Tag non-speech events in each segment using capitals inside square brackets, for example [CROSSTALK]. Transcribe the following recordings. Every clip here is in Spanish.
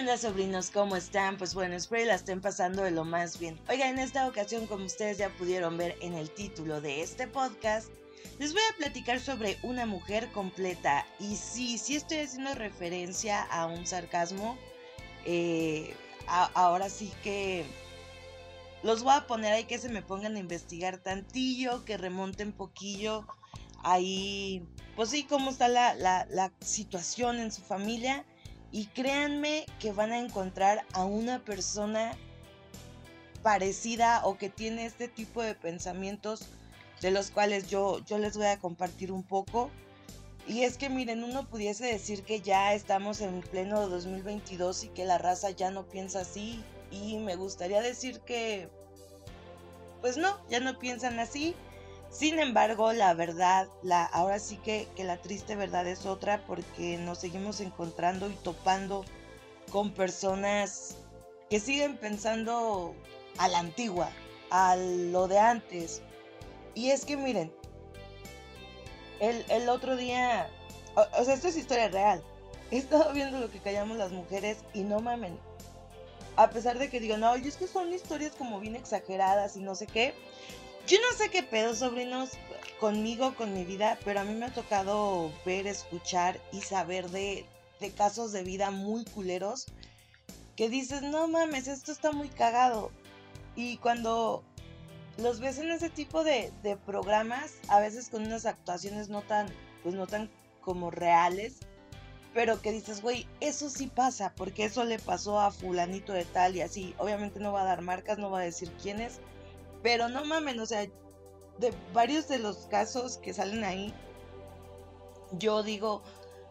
onda sobrinos? ¿Cómo están? Pues bueno, espero que la estén pasando de lo más bien. Oiga, en esta ocasión, como ustedes ya pudieron ver en el título de este podcast, les voy a platicar sobre una mujer completa. Y sí, sí estoy haciendo referencia a un sarcasmo. Eh, ahora sí que los voy a poner ahí que se me pongan a investigar tantillo, que remonten poquillo ahí, pues sí, cómo está la, la situación en su familia y créanme que van a encontrar a una persona parecida o que tiene este tipo de pensamientos de los cuales yo, yo les voy a compartir un poco. Y es que miren, uno pudiese decir que ya estamos en pleno 2022 y que la raza ya no piensa así. Y me gustaría decir que, pues no, ya no piensan así. Sin embargo, la verdad, la, ahora sí que, que la triste verdad es otra porque nos seguimos encontrando y topando con personas que siguen pensando a la antigua, a lo de antes. Y es que miren, el, el otro día, o, sea, esto es historia real. He estado viendo lo que callamos las mujeres y no mamen. A pesar de que digo, no, y es que son historias como bien exageradas y no sé qué. Yo no sé qué pedo, sobrinos, conmigo, con mi vida, pero a mí me ha tocado ver, escuchar y saber de, casos de vida muy culeros que dices, no mames, esto está muy cagado. Y cuando los ves en ese tipo de, de, programas, a veces con unas actuaciones no tan, pues no tan como reales, pero que dices, güey, eso sí pasa, porque eso le pasó a fulanito de tal y así. Obviamente no va a dar marcas, no va a decir quién es, pero no mamen, o sea, de varios de los casos que salen ahí, yo digo,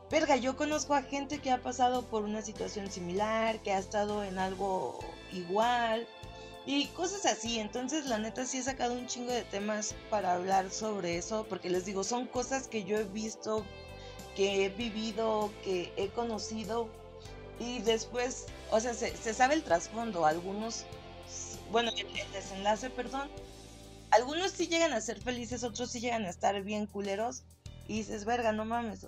verga, yo conozco a gente que ha pasado por una situación similar, que ha estado en algo igual y cosas así. Entonces, la neta sí he sacado un chingo de temas para hablar sobre eso, porque les digo, son cosas que yo he visto, que he vivido, que he conocido y después, o sea, se, se sabe el trasfondo. Algunos bueno, el, desenlace, perdón. Algunos sí llegan a ser felices, otros sí llegan a estar bien culeros. Y dices, verga, no mames.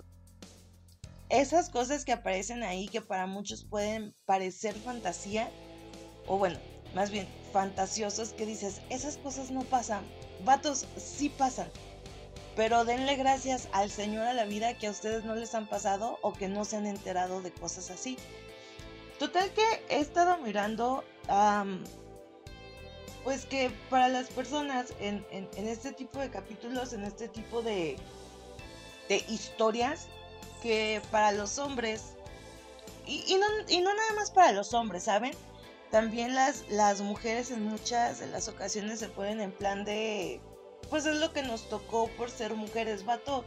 Esas cosas que aparecen ahí, que para muchos pueden parecer fantasía, o bueno, más bien fantasiosos, que dices, esas cosas no pasan. Vatos, sí pasan. Pero denle gracias al Señor a la vida que a ustedes no les han pasado o que no se han enterado de cosas así. Total que he estado mirando pues que para las personas en, este tipo de capítulos, en este tipo de, de historias, que para los hombres, y, no, y, no, nada más para los hombres, ¿saben? También las, las mujeres en muchas de las ocasiones se ponen en plan de, pues es lo que nos tocó por ser mujeres, vato.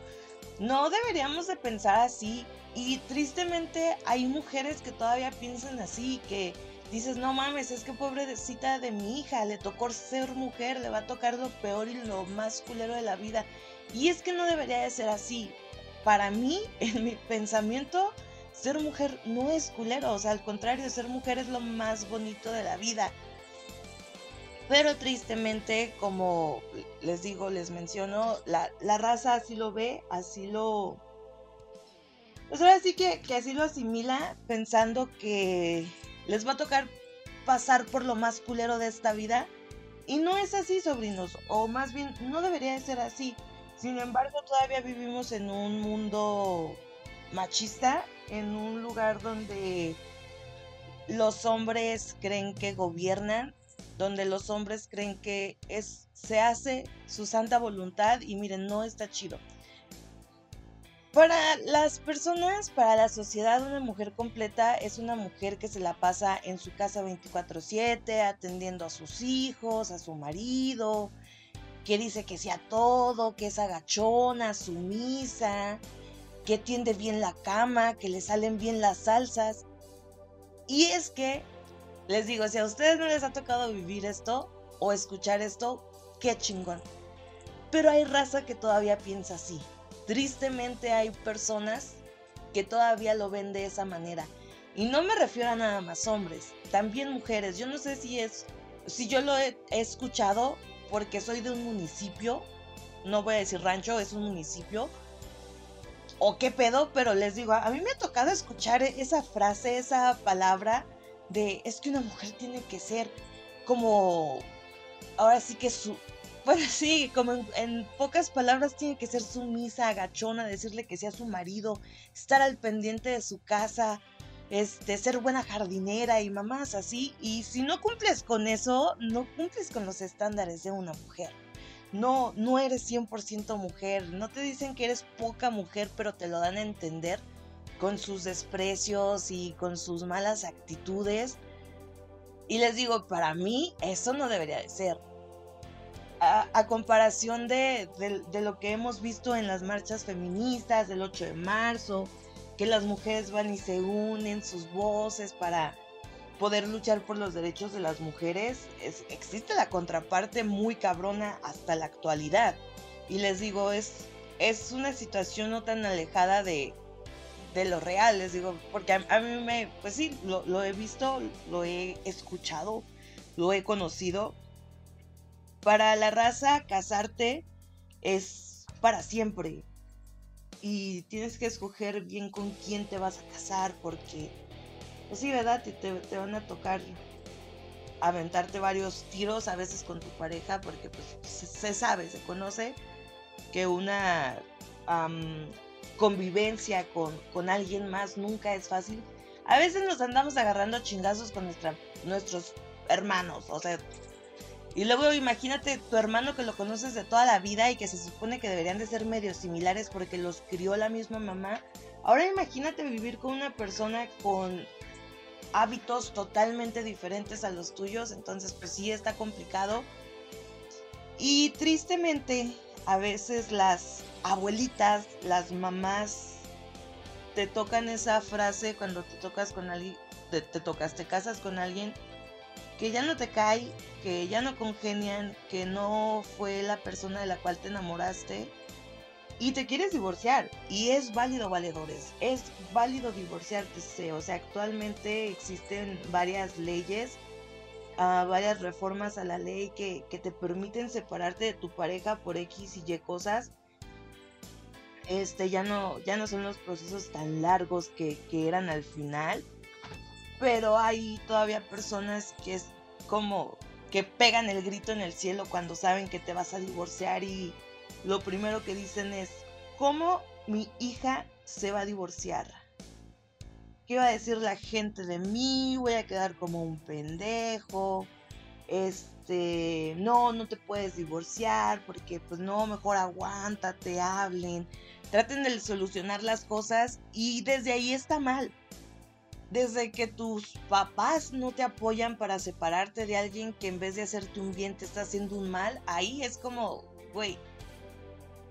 No deberíamos de pensar así. Y tristemente hay mujeres que todavía piensan así, que dices, no mames, es que pobrecita de mi hija, le tocó ser mujer, le va a tocar lo peor y lo más culero de la vida. Y es que no debería de ser así. Para mí, [LAUGHS] en mi pensamiento, ser mujer no es culero, o sea, al contrario, ser mujer es lo más bonito de la vida. Pero tristemente, como les digo, les menciono, la, raza así lo ve, así lo... Pues ahora sí que, que así lo asimila pensando que les va a tocar pasar por lo más culero de esta vida. Y no es así, sobrinos, o más bien no debería de ser así. Sin embargo, todavía vivimos en un mundo machista, en un lugar donde los hombres creen que gobiernan, donde los hombres creen que es se hace su santa voluntad y miren, no está chido. Para las personas, para la sociedad, una mujer completa es una mujer que se la pasa en su casa 24/7, atendiendo a sus hijos, a su marido, que dice que sea todo, que es agachona, sumisa, que tiende bien la cama, que le salen bien las salsas. Y es que, les digo, si a ustedes no les ha tocado vivir esto o escuchar esto, qué chingón. Pero hay raza que todavía piensa así tristemente hay personas que todavía lo ven de esa manera. Y no me refiero a nada más hombres, también mujeres. Yo no sé si es, si yo lo he, escuchado porque soy de un municipio, no voy a decir rancho, es un municipio. o qué pedo, pero les digo, a mí me ha tocado escuchar esa frase, esa palabra de es que una mujer tiene que ser como, ahora sí que su, bueno, [LAUGHS] sí, como en, pocas palabras tiene que ser sumisa, agachona, decirle que sea su marido, estar al pendiente de su casa, este, ser buena jardinera y mamás así. Y si no cumples con eso, no cumples con los estándares de una mujer. No, no eres 100% mujer. No te dicen que eres poca mujer, pero te lo dan a entender con sus desprecios y con sus malas actitudes. Y les digo, para mí eso no debería de ser a, comparación de, lo que hemos visto en las marchas feministas del 8 de marzo, que las mujeres van y se unen sus voces para poder luchar por los derechos de las mujeres, existe la contraparte muy cabrona hasta la actualidad. Y les digo, es, es una situación no tan alejada de, lo real, les digo, porque a, mí me, pues sí, lo, he visto, lo he escuchado, lo he conocido, para la raza, casarte es para siempre. Y tienes que escoger bien con quién te vas a casar, porque, pues sí, ¿verdad? Te, te, van a tocar aventarte varios tiros a veces con tu pareja, porque pues se, sabe, se conoce que una convivencia con, con, alguien más nunca es fácil. A veces nos andamos agarrando chingazos con nuestra, nuestros hermanos, o sea, y luego imagínate tu hermano que lo conoces de toda la vida y que se supone que deberían de ser medios similares porque los crió la misma mamá. Ahora imagínate vivir con una persona con hábitos totalmente diferentes a los tuyos, entonces pues sí está complicado. Y tristemente a veces las abuelitas, las mamás te tocan esa frase cuando te tocas con alguien, te, te tocas, te casas con alguien que ya no te cae, que ya no congenian, que no fue la persona de la cual te enamoraste y te quieres divorciar. Y es válido, valedores, es válido divorciarte. O sea, actualmente existen varias leyes, uh, varias reformas a la ley que, que, te permiten separarte de tu pareja por X y Y cosas. Este, ya no, ya no son los procesos tan largos que, que eran al final pero hay todavía personas que es como que pegan el grito en el cielo cuando saben que te vas a divorciar y lo primero que dicen es, ¿cómo mi hija se va a divorciar? ¿Qué va a decir la gente de mí? Voy a quedar como un pendejo. Este, no, no te puedes divorciar porque pues no, mejor aguántate, hablen. Traten de solucionar las cosas y desde ahí está mal desde que tus papás no te apoyan para separarte de alguien que en vez de hacerte un bien te está haciendo un mal, ahí es como, güey,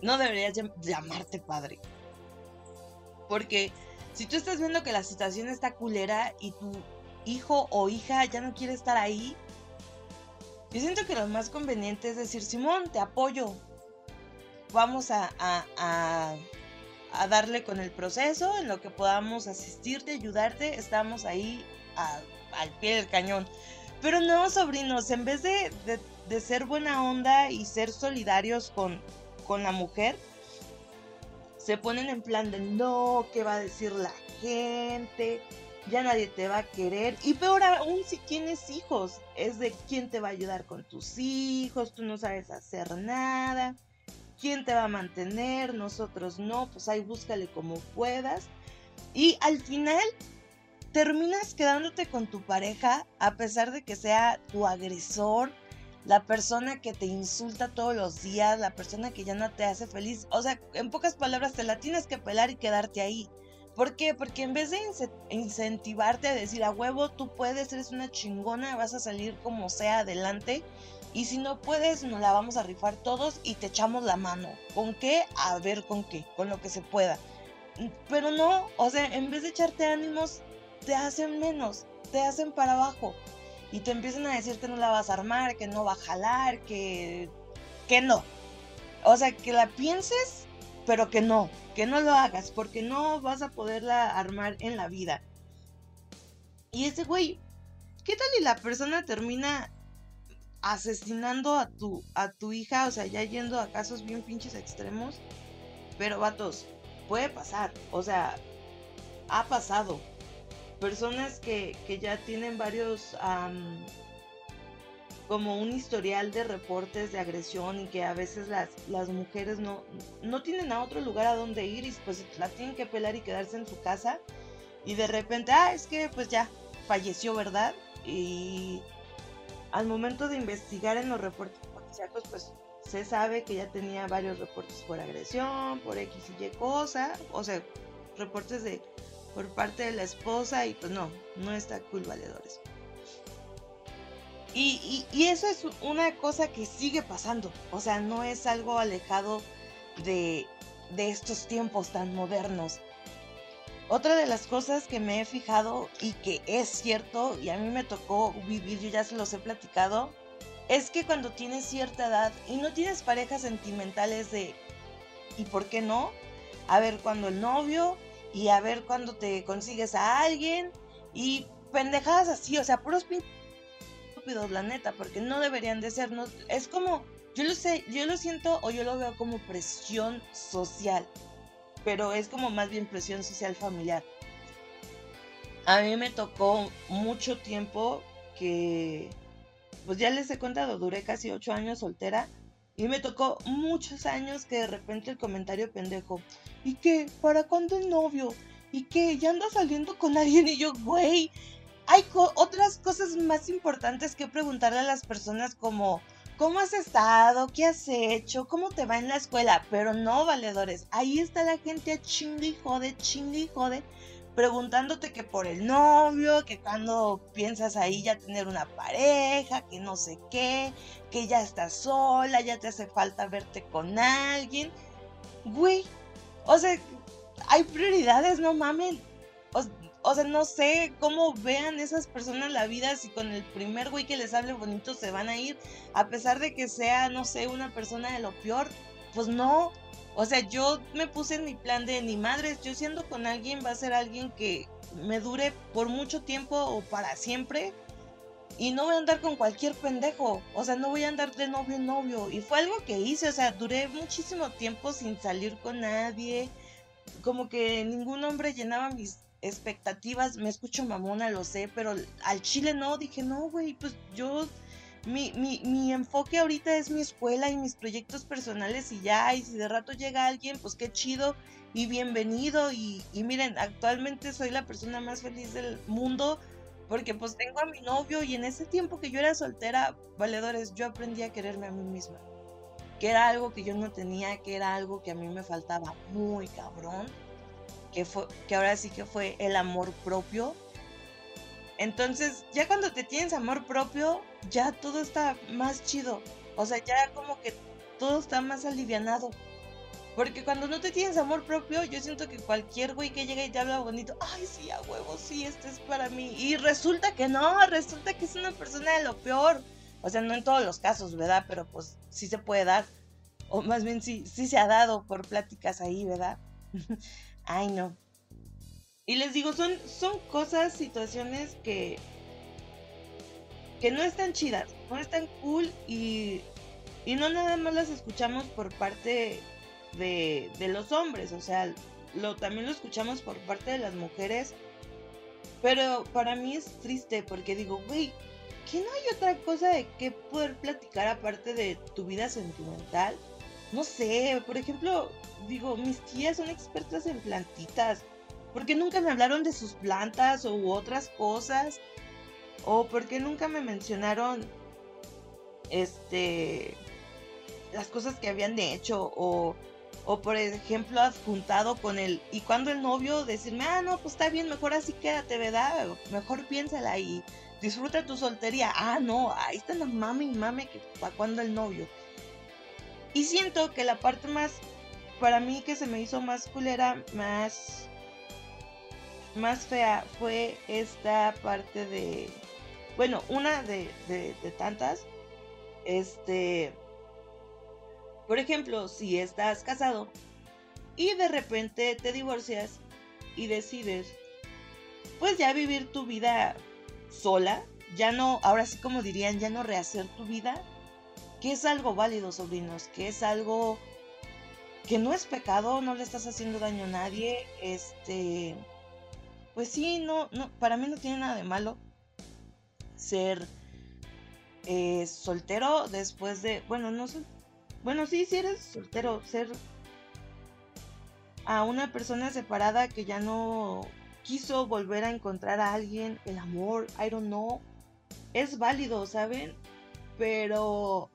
no deberías llamarte padre. Porque si tú estás viendo que la situación está culera y tu hijo o hija ya no quiere estar ahí, yo siento que lo más conveniente es decir, Simón, te apoyo. Vamos a, a a darle con el proceso, en lo que podamos asistirte, ayudarte, estamos ahí al pie del cañón. Pero no, sobrinos, en vez de, ser buena onda y ser solidarios con, con la mujer, se ponen en plan de no, ¿qué va a decir la gente? Ya nadie te va a querer. Y peor aún si tienes hijos, es de quién te va a ayudar con tus hijos, tú no sabes hacer nada. ¿Quién te va a mantener? Nosotros no, pues ahí búscale como puedas. Y al final terminas quedándote con tu pareja a pesar de que sea tu agresor, la persona que te insulta todos los días, la persona que ya no te hace feliz. O sea, en pocas palabras, te la tienes que pelar y quedarte ahí. ¿Por qué? Porque en vez de incentivarte a decir a huevo, tú puedes, eres una chingona, vas a salir como sea adelante, y si no puedes, nos la vamos a rifar todos y te echamos la mano. ¿Con qué? A ver con qué, con lo que se pueda. Pero no, o sea, en vez de echarte ánimos, te hacen menos, te hacen para abajo. Y te empiezan a decir que no la vas a armar, que no va a jalar, que, que no. O sea, que la pienses, pero que no, que no lo hagas, porque no vas a poderla armar en la vida. Y ese güey, ¿qué tal y la persona termina asesinando a tu, a tu hija, o sea, ya yendo a casos bien pinches extremos. Pero vatos, puede pasar, o sea, ha pasado. Personas que, ya tienen varios, como un historial de reportes de agresión y que a veces las, las mujeres no, no tienen a otro lugar a donde ir y pues la tienen que pelar y quedarse en su casa y de repente, ah, es que pues ya falleció, ¿verdad? Y al momento de investigar en los reportes policíacos, pues se sabe que ya tenía varios reportes por agresión, por X y Y cosa, o sea, reportes de por parte de la esposa y pues no, no está cool valedores. Y, y, eso es una cosa que sigue pasando, o sea, no es algo alejado de, de estos tiempos tan modernos. Otra de las cosas que me he fijado y que es cierto, y a mí me tocó vivir, yo ya se los he platicado, es que cuando tienes cierta edad y no tienes parejas sentimentales de ¿y por qué no? A ver cuando el novio y a ver cuando te consigues a alguien y pendejadas así, o sea, puros estúpidos, la neta, porque no deberían de ser, no, es como, yo lo sé, yo lo siento o yo lo veo como presión social, pero es como más bien presión social familiar. A mí me tocó mucho tiempo que pues ya les he contado, duré casi ocho años soltera y me tocó muchos años que de repente el comentario pendejo, ¿y qué? ¿Para cuándo el novio? ¿Y qué? ¿Ya anda saliendo con alguien? Y yo, güey, hay otras cosas más importantes que preguntarle a las personas como, ¿cómo has estado? ¿Qué has hecho? ¿Cómo te va en la escuela? Pero no, valedores, ahí está la gente a chingue y jode, chingue y jode preguntándote que por el novio, que cuando piensas ahí ya tener una pareja, que no sé qué, que ya estás sola, ya te hace falta verte con alguien. Güey, o sea, hay prioridades, no mamen. O, sea, no sé cómo vean esas personas la vida si con el primer güey que les hable bonito se van a ir, a pesar de que sea, no sé, una persona de lo peor. Pues no, o sea, yo me puse en mi plan de ni madres, yo siendo con alguien va a ser alguien que me dure por mucho tiempo o para siempre. Y no voy a andar con cualquier pendejo. O sea, no voy a andar de novio en novio. Y fue algo que hice. O sea, duré muchísimo tiempo sin salir con nadie. Como que ningún hombre llenaba mis expectativas. Me escucho mamona, lo sé. Pero al chile no. Dije, no, güey, pues yo mi, mi, mi, enfoque ahorita es mi escuela y mis proyectos personales y ya, y si de rato llega alguien, pues qué chido y bienvenido. Y, y miren, actualmente soy la persona más feliz del mundo porque pues tengo a mi novio y en ese tiempo que yo era soltera, valedores, yo aprendí a quererme a mí misma. Que era algo que yo no tenía, que era algo que a mí me faltaba muy cabrón. Que, fue, que ahora sí que fue el amor propio entonces, ya cuando te tienes amor propio, ya todo está más chido. O sea, ya como que todo está más alivianado. Porque cuando no te tienes amor propio, yo siento que cualquier güey que llega y te habla bonito, ay, sí, a huevo, sí, este es para mí. Y resulta que no, resulta que es una persona de lo peor. O sea, no en todos los casos, ¿verdad? Pero pues sí se puede dar. O más bien sí, sí se ha dado por pláticas ahí, ¿verdad? [LAUGHS] ay, no. Y les digo, son, son cosas, situaciones que, que no están chidas, no están cool y, y no nada más las escuchamos por parte de, de los hombres, o sea, lo, también lo escuchamos por parte de las mujeres. Pero para mí es triste porque digo, güey, ¿que no hay otra cosa de qué poder platicar aparte de tu vida sentimental? No sé, por ejemplo, digo, mis tías son expertas en plantitas. ¿Por qué nunca me hablaron de sus plantas u otras cosas? ¿O por qué nunca me mencionaron este las cosas que habían hecho? O, o por ejemplo, adjuntado con él. Y cuando el novio decirme, ah, no, pues está bien, mejor así quédate, ¿verdad? Mejor piénsala y disfruta tu soltería. Ah, no, ahí está la mami y mame que para cuando el novio. Y siento que la parte más, para mí que se me hizo más culera, más más fea fue esta parte de, bueno, una de, tantas, este, por ejemplo, si estás casado y de repente te divorcias y decides, pues ya vivir tu vida sola, ya no, ahora sí como dirían, ya no rehacer tu vida, que es algo válido, sobrinos, que es algo que no es pecado, no le estás haciendo daño a nadie, este, pues sí, no, no, para mí no tiene nada de malo ser eh, soltero después de, bueno, no sé, bueno, sí, si eres soltero, ser a una persona separada que ya no quiso volver a encontrar a alguien, el amor, I don't know, es válido, ¿saben? Pero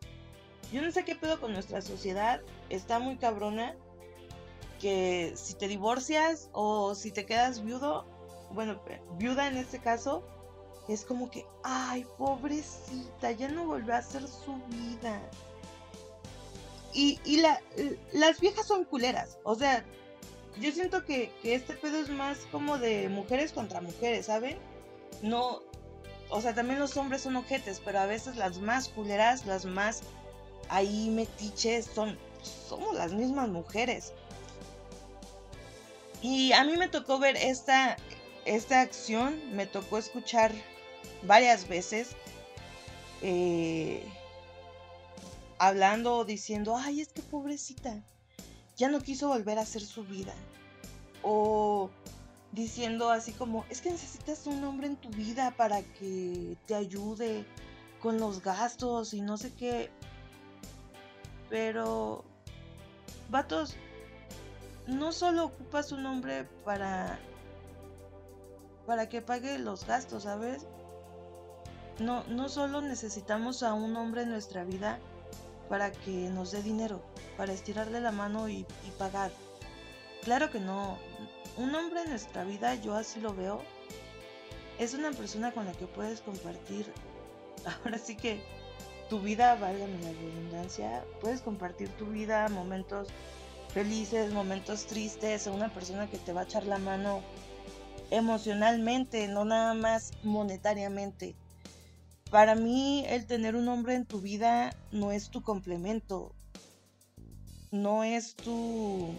yo no sé qué pedo con nuestra sociedad, está muy cabrona que si te divorcias o si te quedas viudo, bueno, viuda en este caso, es como que, ay, pobrecita, ya no volvió a hacer su vida. Y, y la, las viejas son culeras, o sea, yo siento que, que este pedo es más como de mujeres contra mujeres, ¿saben? No, o sea, también los hombres son ojetes, pero a veces las más culeras, las más ahí metiches, son, somos las mismas mujeres. Y a mí me tocó ver esta, esta acción, me tocó escuchar varias veces eh, hablando, diciendo, ay, es que pobrecita, ya no quiso volver a hacer su vida. O diciendo así como, es que necesitas un hombre en tu vida para que te ayude con los gastos y no sé qué. Pero, vatos, no solo ocupas un hombre para para que pague los gastos, ¿sabes? No, no solo necesitamos a un hombre en nuestra vida para que nos dé dinero, para estirarle la mano y, pagar. Claro que no. Un hombre en nuestra vida, yo así lo veo, es una persona con la que puedes compartir, [LAUGHS] ahora sí que tu vida, válgame la redundancia, puedes compartir tu vida, momentos felices, momentos tristes, una persona que te va a echar la mano emocionalmente, no nada más monetariamente. Para mí el tener un hombre en tu vida no es tu complemento, no es tu...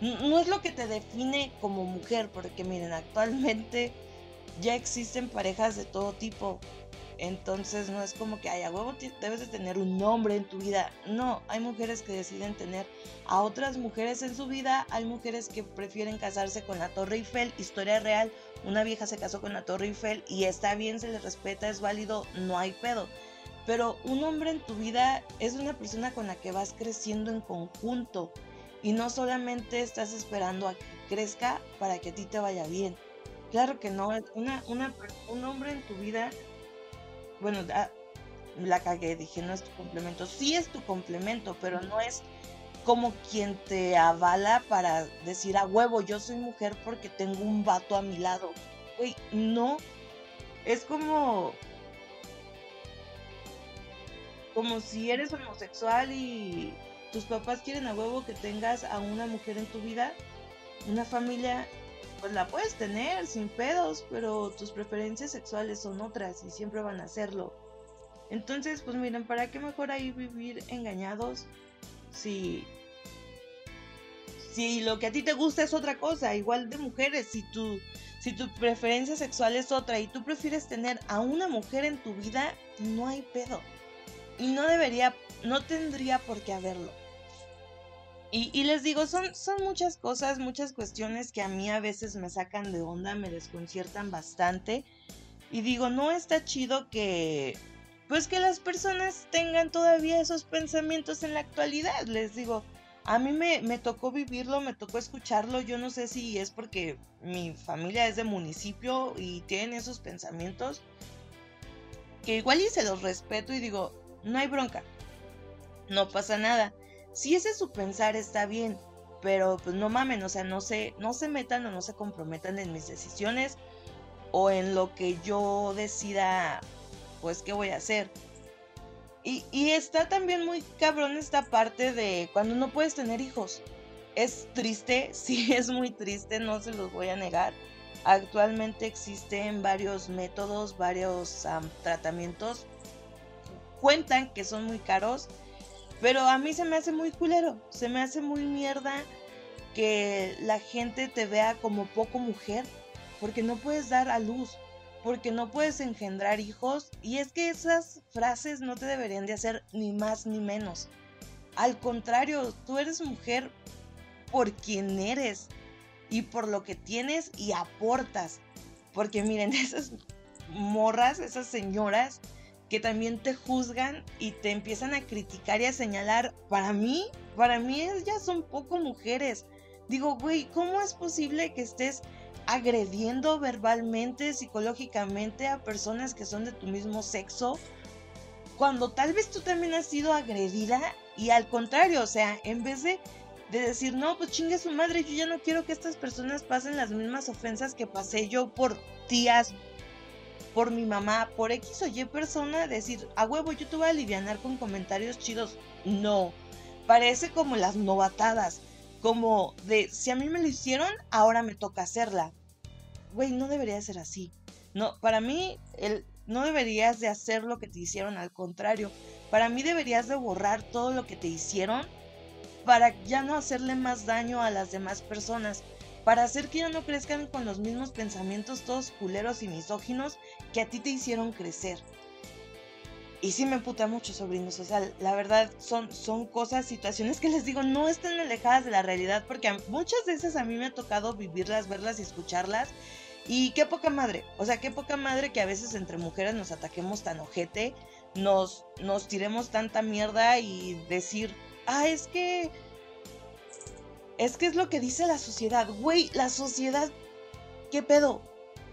No es lo que te define como mujer, porque miren, actualmente ya existen parejas de todo tipo. Entonces no es como que, ay, a huevo debes de tener un hombre en tu vida. No, hay mujeres que deciden tener a otras mujeres en su vida. Hay mujeres que prefieren casarse con la Torre Eiffel, historia real. Una vieja se casó con la Torre Eiffel y está bien, se le respeta, es válido, no hay pedo. Pero un hombre en tu vida es una persona con la que vas creciendo en conjunto y no solamente estás esperando a que crezca para que a ti te vaya bien. Claro que no, una, una, un hombre en tu vida bueno, la cagué, dije, no es tu complemento. Sí es tu complemento, pero no es como quien te avala para decir a huevo, yo soy mujer porque tengo un vato a mi lado. Güey, no. Es como. Como si eres homosexual y tus papás quieren a huevo que tengas a una mujer en tu vida, una familia pues la puedes tener sin pedos, pero tus preferencias sexuales son otras y siempre van a hacerlo. Entonces, pues miren, ¿para qué mejor ahí vivir engañados si si lo que a ti te gusta es otra cosa, igual de mujeres, si tu si tu preferencia sexual es otra y tú prefieres tener a una mujer en tu vida, no hay pedo. Y no debería, no tendría por qué haberlo. Y, les digo, son, son muchas cosas, muchas cuestiones que a mí a veces me sacan de onda, me desconciertan bastante. Y digo, no está chido que, pues que las personas tengan todavía esos pensamientos en la actualidad. Les digo, a mí me, me, tocó vivirlo, me tocó escucharlo. Yo no sé si es porque mi familia es de municipio y tienen esos pensamientos. Que igual y se los respeto y digo, no hay bronca. No pasa nada si ese es su pensar está bien, pero pues no mamen, o sea, no se, no se metan o no se comprometan en mis decisiones o en lo que yo decida, pues, qué voy a hacer. Y, está también muy cabrón esta parte de cuando no puedes tener hijos. Es triste, [LAUGHS] sí es muy triste, no se los voy a negar. Actualmente existen varios métodos, varios tratamientos. Cuentan que son muy caros pero a mí se me hace muy culero, se me hace muy mierda que la gente te vea como poco mujer, porque no puedes dar a luz, porque no puedes engendrar hijos, y es que esas frases no te deberían de hacer ni más ni menos. Al contrario, tú eres mujer por quien eres y por lo que tienes y aportas. Porque miren, [LAUGHS] esas morras, esas señoras que también te juzgan y te empiezan a criticar y a señalar, para mí, para mí ellas son poco mujeres. Digo, güey, ¿cómo es posible que estés agrediendo verbalmente, psicológicamente a personas que son de tu mismo sexo? Cuando tal vez tú también has sido agredida y al contrario, o sea, en vez de, de decir, no, pues chingue su madre, yo ya no quiero que estas personas pasen las mismas ofensas que pasé yo por tías, por mi mamá, por X o Y persona, decir, a huevo, yo te voy a aliviar con comentarios chidos. No, parece como las novatadas, como de, si a mí me lo hicieron, ahora me toca hacerla. Güey, no debería ser así. No, para mí, el, no deberías de hacer lo que te hicieron, al contrario. Para mí deberías de borrar todo lo que te hicieron para ya no hacerle más daño a las demás personas para hacer que ya no crezcan con los mismos pensamientos todos culeros y misóginos que a ti te hicieron crecer. Y sí me puta mucho, sobrinos. O sea, la verdad son, son cosas, situaciones que les digo, no están alejadas de la realidad, porque muchas veces a mí me ha tocado vivirlas, verlas y escucharlas. Y qué poca madre, o sea, qué poca madre que a veces entre mujeres nos ataquemos tan ojete, nos, nos tiremos tanta mierda y decir, ah, es que es que es lo que dice la sociedad. Güey, la sociedad, ¿qué pedo?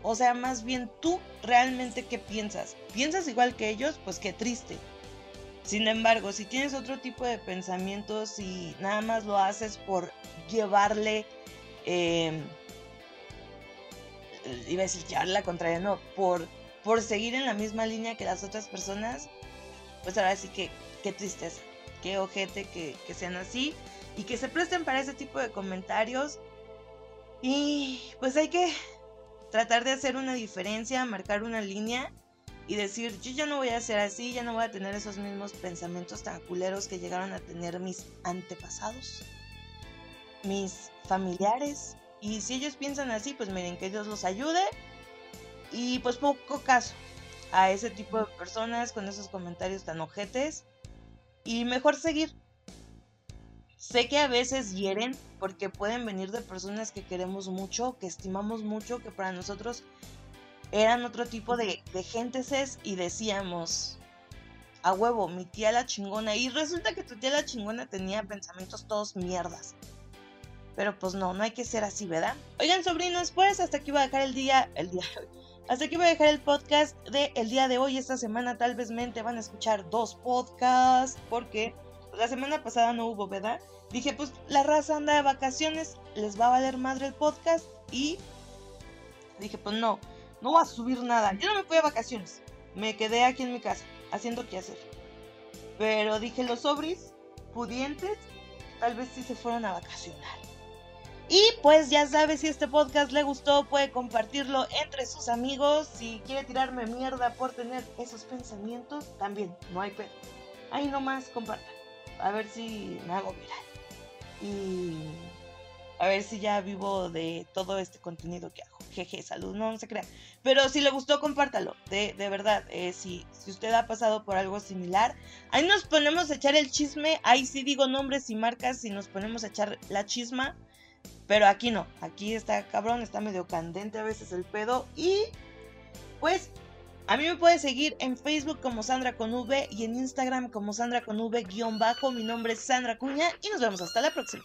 O sea, más bien tú realmente qué piensas. ¿Piensas igual que ellos? Pues qué triste. Sin embargo, si tienes otro tipo de pensamientos y nada más lo haces por llevarle, eh, iba a decir llevarle la contraria, no, por, por seguir en la misma línea que las otras personas, pues ahora sí que qué tristeza, qué ojete que, que sean así y que se presten para ese tipo de comentarios. Y pues hay que tratar de hacer una diferencia, marcar una línea y decir, yo ya no voy a ser así, ya no voy a tener esos mismos pensamientos tan culeros que llegaron a tener mis antepasados, mis familiares. Y si ellos piensan así, pues miren, que Dios los ayude. Y pues poco caso a ese tipo de personas con esos comentarios tan ojetes. Y mejor seguir, Sé que a veces hieren porque pueden venir de personas que queremos mucho, que estimamos mucho, que para nosotros eran otro tipo de, de gentes y decíamos, a huevo, mi tía la chingona. Y resulta que tu tía la chingona tenía pensamientos todos mierdas. Pero pues no, no hay que ser así, ¿verdad? Oigan, sobrinos, pues hasta aquí voy a dejar el día, el día Hasta aquí voy a dejar el podcast de el día de hoy. Esta semana tal vez mente van a escuchar dos podcasts porque la semana pasada no hubo, ¿verdad? Dije, pues la raza anda de vacaciones, les va a valer madre el podcast y dije, pues no, no voy a subir nada. Yo no me fui a vacaciones, me quedé aquí en mi casa haciendo qué hacer. Pero dije, los sobris pudientes tal vez sí se fueron a vacacionar. Y pues ya sabes, si este podcast le gustó, puede compartirlo entre sus amigos. Si quiere tirarme mierda por tener esos pensamientos, también, no hay pedo. Ahí nomás compartan a ver si me hago viral. Y a ver si ya vivo de todo este contenido que hago. Jeje, salud, no, se crea. Pero si le gustó, compártalo. De, de verdad, eh, si, si usted ha pasado por algo similar, ahí nos ponemos a echar el chisme. Ahí sí digo nombres y marcas y nos ponemos a echar la chisma. Pero aquí no, aquí está cabrón, está medio candente a veces el pedo. Y pues a mí me puedes seguir en Facebook como Sandra con V y en Instagram como Sandra con V guion bajo. Mi nombre es Sandra Cuña y nos vemos hasta la próxima.